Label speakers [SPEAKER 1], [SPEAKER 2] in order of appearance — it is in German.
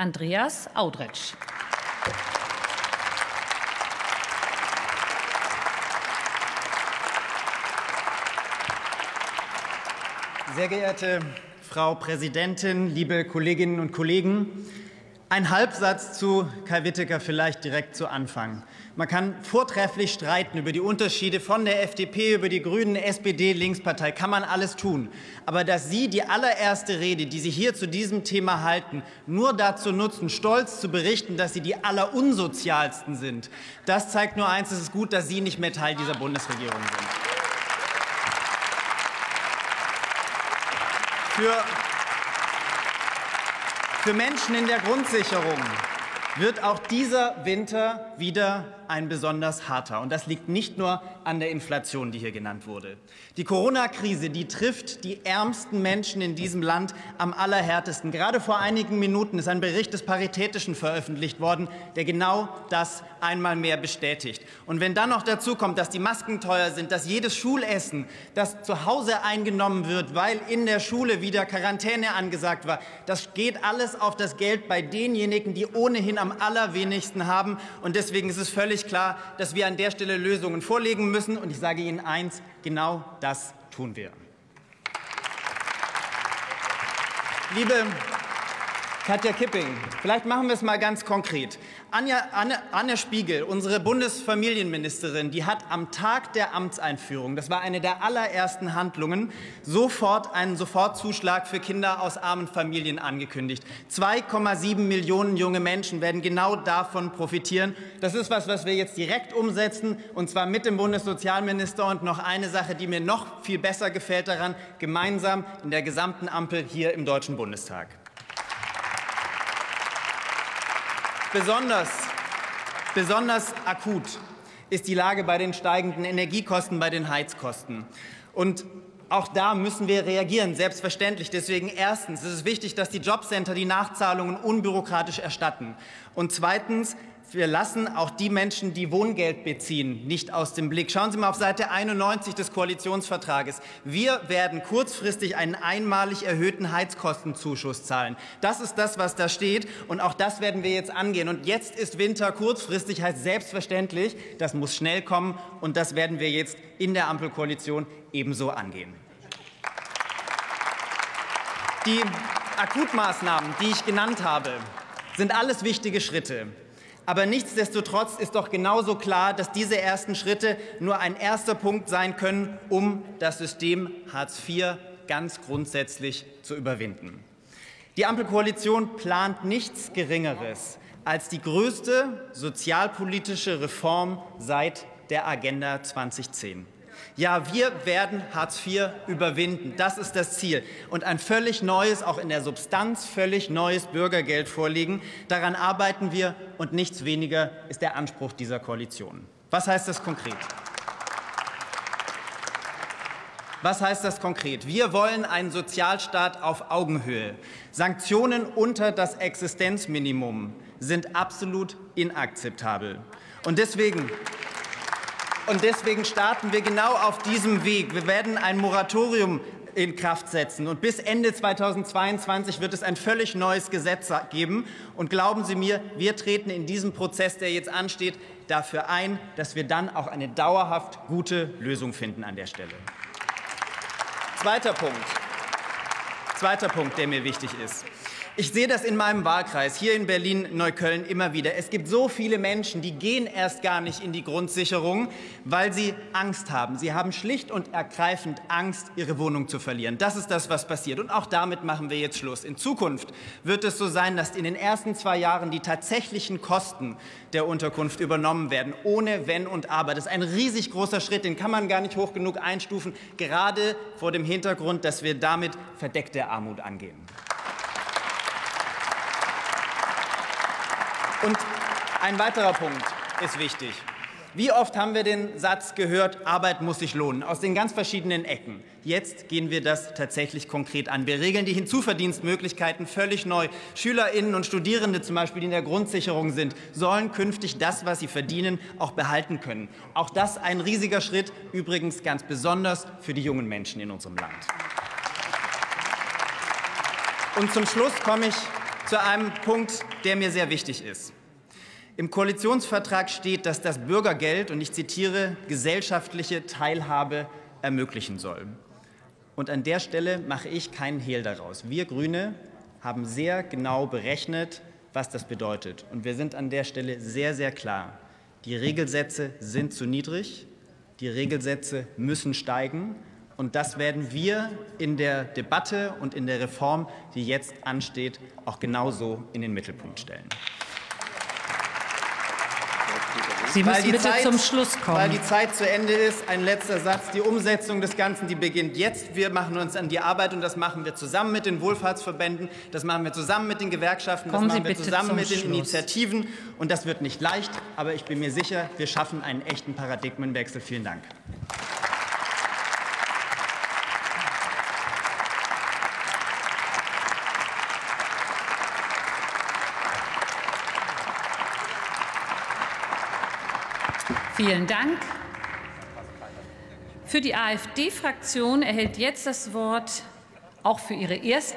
[SPEAKER 1] Andreas Audretsch.
[SPEAKER 2] Sehr geehrte Frau Präsidentin, liebe Kolleginnen und Kollegen, ein Halbsatz zu Kai Whittaker vielleicht direkt zu Anfang. Man kann vortrefflich streiten über die Unterschiede von der FDP, über die Grünen, SPD, Linkspartei, kann man alles tun. Aber dass Sie die allererste Rede, die Sie hier zu diesem Thema halten, nur dazu nutzen, stolz zu berichten, dass Sie die allerunsozialsten sind, das zeigt nur eins, es ist gut, dass Sie nicht mehr Teil dieser Bundesregierung sind. Für für Menschen in der Grundsicherung wird auch dieser Winter wieder ein besonders harter. Und das liegt nicht nur an der Inflation, die hier genannt wurde. Die Corona-Krise, die trifft die ärmsten Menschen in diesem Land am allerhärtesten. Gerade vor einigen Minuten ist ein Bericht des Paritätischen veröffentlicht worden, der genau das einmal mehr bestätigt. Und wenn dann noch dazu kommt, dass die Masken teuer sind, dass jedes Schulessen, das zu Hause eingenommen wird, weil in der Schule wieder Quarantäne angesagt war, das geht alles auf das Geld bei denjenigen, die ohnehin am allerwenigsten haben. Und deswegen ist es völlig völlig klar, dass wir an der Stelle Lösungen vorlegen müssen. Und ich sage Ihnen eins, genau das tun wir. Liebe Katja Kipping, vielleicht machen wir es mal ganz konkret. Anja, Anne, Anne Spiegel, unsere Bundesfamilienministerin, die hat am Tag der Amtseinführung, das war eine der allerersten Handlungen, sofort einen Sofortzuschlag für Kinder aus armen Familien angekündigt. 2,7 Millionen junge Menschen werden genau davon profitieren. Das ist was, was wir jetzt direkt umsetzen, und zwar mit dem Bundessozialminister. Und noch eine Sache, die mir noch viel besser gefällt daran, gemeinsam in der gesamten Ampel hier im Deutschen Bundestag. Besonders, besonders akut ist die Lage bei den steigenden Energiekosten, bei den Heizkosten. Und auch da müssen wir reagieren, selbstverständlich. Deswegen erstens ist es wichtig, dass die Jobcenter die Nachzahlungen unbürokratisch erstatten. Und zweitens wir lassen auch die Menschen, die Wohngeld beziehen, nicht aus dem Blick. Schauen Sie mal auf Seite 91 des Koalitionsvertrages. Wir werden kurzfristig einen einmalig erhöhten Heizkostenzuschuss zahlen. Das ist das, was da steht. Und auch das werden wir jetzt angehen. Und jetzt ist Winter kurzfristig, heißt selbstverständlich, das muss schnell kommen. Und das werden wir jetzt in der Ampelkoalition ebenso angehen. Die Akutmaßnahmen, die ich genannt habe, sind alles wichtige Schritte. Aber nichtsdestotrotz ist doch genauso klar, dass diese ersten Schritte nur ein erster Punkt sein können, um das System Hartz IV ganz grundsätzlich zu überwinden. Die Ampelkoalition plant nichts Geringeres als die größte sozialpolitische Reform seit der Agenda 2010. Ja, wir werden Hartz IV überwinden. Das ist das Ziel. Und ein völlig neues, auch in der Substanz völlig neues Bürgergeld vorlegen. Daran arbeiten wir und nichts weniger ist der Anspruch dieser Koalition. Was heißt das konkret? Was heißt das konkret? Wir wollen einen Sozialstaat auf Augenhöhe. Sanktionen unter das Existenzminimum sind absolut inakzeptabel. Und deswegen und deswegen starten wir genau auf diesem Weg. Wir werden ein Moratorium in Kraft setzen. Und bis Ende 2022 wird es ein völlig neues Gesetz geben. Und glauben Sie mir, wir treten in diesem Prozess, der jetzt ansteht, dafür ein, dass wir dann auch eine dauerhaft gute Lösung finden an der Stelle. Zweiter Punkt. Zweiter Punkt, der mir wichtig ist. Ich sehe das in meinem Wahlkreis hier in Berlin-Neukölln immer wieder. Es gibt so viele Menschen, die gehen erst gar nicht in die Grundsicherung, weil sie Angst haben. Sie haben schlicht und ergreifend Angst, ihre Wohnung zu verlieren. Das ist das, was passiert. Und auch damit machen wir jetzt Schluss. In Zukunft wird es so sein, dass in den ersten zwei Jahren die tatsächlichen Kosten der Unterkunft übernommen werden, ohne Wenn und Aber. Das ist ein riesig großer Schritt, den kann man gar nicht hoch genug einstufen, gerade vor dem Hintergrund, dass wir damit verdeckte Armut angehen. Und ein weiterer Punkt ist wichtig. Wie oft haben wir den Satz gehört, Arbeit muss sich lohnen, aus den ganz verschiedenen Ecken. Jetzt gehen wir das tatsächlich konkret an. Wir regeln die Hinzuverdienstmöglichkeiten völlig neu. Schülerinnen und Studierende zum Beispiel, die in der Grundsicherung sind, sollen künftig das, was sie verdienen, auch behalten können. Auch das ein riesiger Schritt, übrigens ganz besonders für die jungen Menschen in unserem Land. Und zum Schluss komme ich zu einem Punkt, der mir sehr wichtig ist. Im Koalitionsvertrag steht, dass das Bürgergeld, und ich zitiere, gesellschaftliche Teilhabe ermöglichen soll. Und an der Stelle mache ich keinen Hehl daraus. Wir Grüne haben sehr genau berechnet, was das bedeutet. Und wir sind an der Stelle sehr, sehr klar. Die Regelsätze sind zu niedrig. Die Regelsätze müssen steigen. Und das werden wir in der Debatte und in der Reform, die jetzt ansteht, auch genauso in den Mittelpunkt stellen.
[SPEAKER 1] Sie müssen bitte
[SPEAKER 2] Zeit,
[SPEAKER 1] zum Schluss kommen.
[SPEAKER 2] Weil die Zeit zu Ende ist, ein letzter Satz. Die Umsetzung des Ganzen, die beginnt jetzt. Wir machen uns an die Arbeit und das machen wir zusammen mit den Wohlfahrtsverbänden, das machen wir zusammen mit den Gewerkschaften,
[SPEAKER 1] Kommen
[SPEAKER 2] das
[SPEAKER 1] Sie
[SPEAKER 2] machen wir
[SPEAKER 1] bitte
[SPEAKER 2] zusammen mit den
[SPEAKER 1] Schluss.
[SPEAKER 2] Initiativen. Und das wird nicht leicht, aber ich bin mir sicher, wir schaffen einen echten Paradigmenwechsel. Vielen Dank.
[SPEAKER 1] Vielen Dank. Für die AfD-Fraktion erhält jetzt das Wort auch für ihre erste